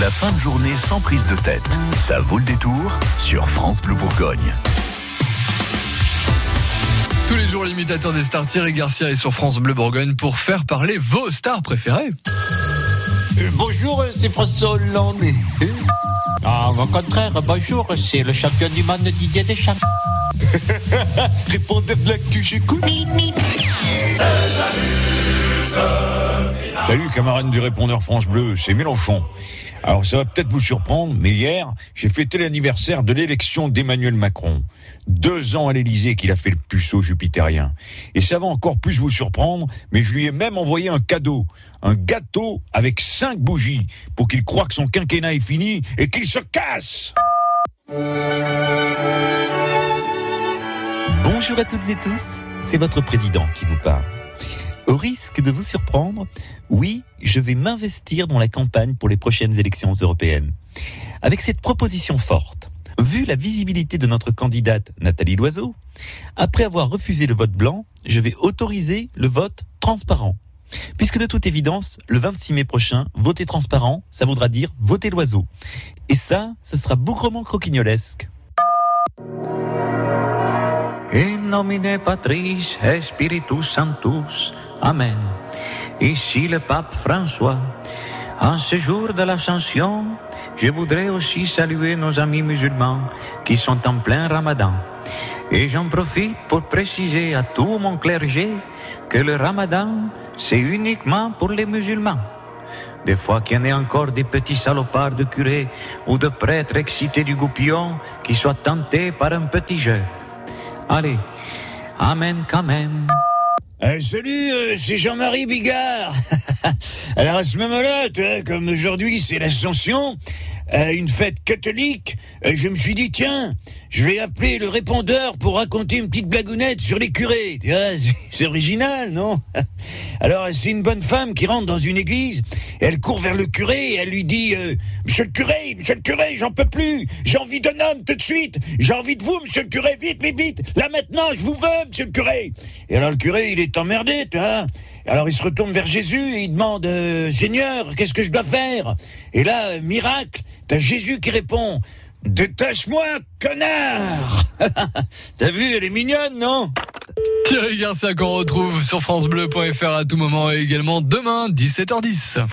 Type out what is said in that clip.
La fin de journée sans prise de tête. Ça vaut le détour sur France Bleu Bourgogne. Tous les jours, l'imitateur des stars Thierry Garcia est sur France Bleu Bourgogne pour faire parler vos stars préférées. Euh, bonjour, c'est François Hollande. Ah, au contraire, bonjour, c'est le champion du monde Didier Deschamps. Répondez de l'actu, j'écoute. Salut camarades du répondeur France Bleu, c'est Mélenchon. Alors ça va peut-être vous surprendre, mais hier, j'ai fêté l'anniversaire de l'élection d'Emmanuel Macron. Deux ans à l'Élysée qu'il a fait le puceau jupitérien. Et ça va encore plus vous surprendre, mais je lui ai même envoyé un cadeau. Un gâteau avec cinq bougies, pour qu'il croie que son quinquennat est fini et qu'il se casse Bonjour à toutes et tous, c'est votre président qui vous parle. Au risque de vous surprendre, oui, je vais m'investir dans la campagne pour les prochaines élections européennes. Avec cette proposition forte, vu la visibilité de notre candidate Nathalie Loiseau, après avoir refusé le vote blanc, je vais autoriser le vote transparent. Puisque de toute évidence, le 26 mai prochain, voter transparent, ça voudra dire voter l'oiseau. Et ça, ça sera bougrement croquignolesque. In nomine Patris et Spiritus Sanctus. Amen. Ici le pape François. En ce jour de l'Ascension, je voudrais aussi saluer nos amis musulmans qui sont en plein ramadan. Et j'en profite pour préciser à tout mon clergé que le ramadan, c'est uniquement pour les musulmans. Des fois qu'il y en ait encore des petits salopards de curés ou de prêtres excités du goupillon qui soient tentés par un petit jeu. Allez, Amen quand même. Euh, salut, euh, c'est Jean-Marie Bigard. Alors à ce moment-là, tu vois, comme aujourd'hui c'est l'Ascension, euh, une fête catholique, euh, je me suis dit tiens, je vais appeler le répondeur pour raconter une petite blagounette sur les curés. Tu vois, c'est- original, non? Alors c'est une bonne femme qui rentre dans une église, elle court vers le curé et elle lui dit euh, Monsieur le curé, Monsieur le curé, j'en peux plus, j'ai envie d'un homme tout de suite, j'ai envie de vous, Monsieur le curé, vite, vite, vite, là maintenant, je vous veux, Monsieur le curé. Et alors le curé, il est emmerdé, tu vois. Alors il se retourne vers Jésus et il demande euh, Seigneur, qu'est-ce que je dois faire? Et là, euh, miracle, t'as Jésus qui répond Détache-moi, connard! T'as vu, elle est mignonne, non? Thierry Garcia qu'on retrouve sur francebleu.fr à tout moment et également demain 17h10.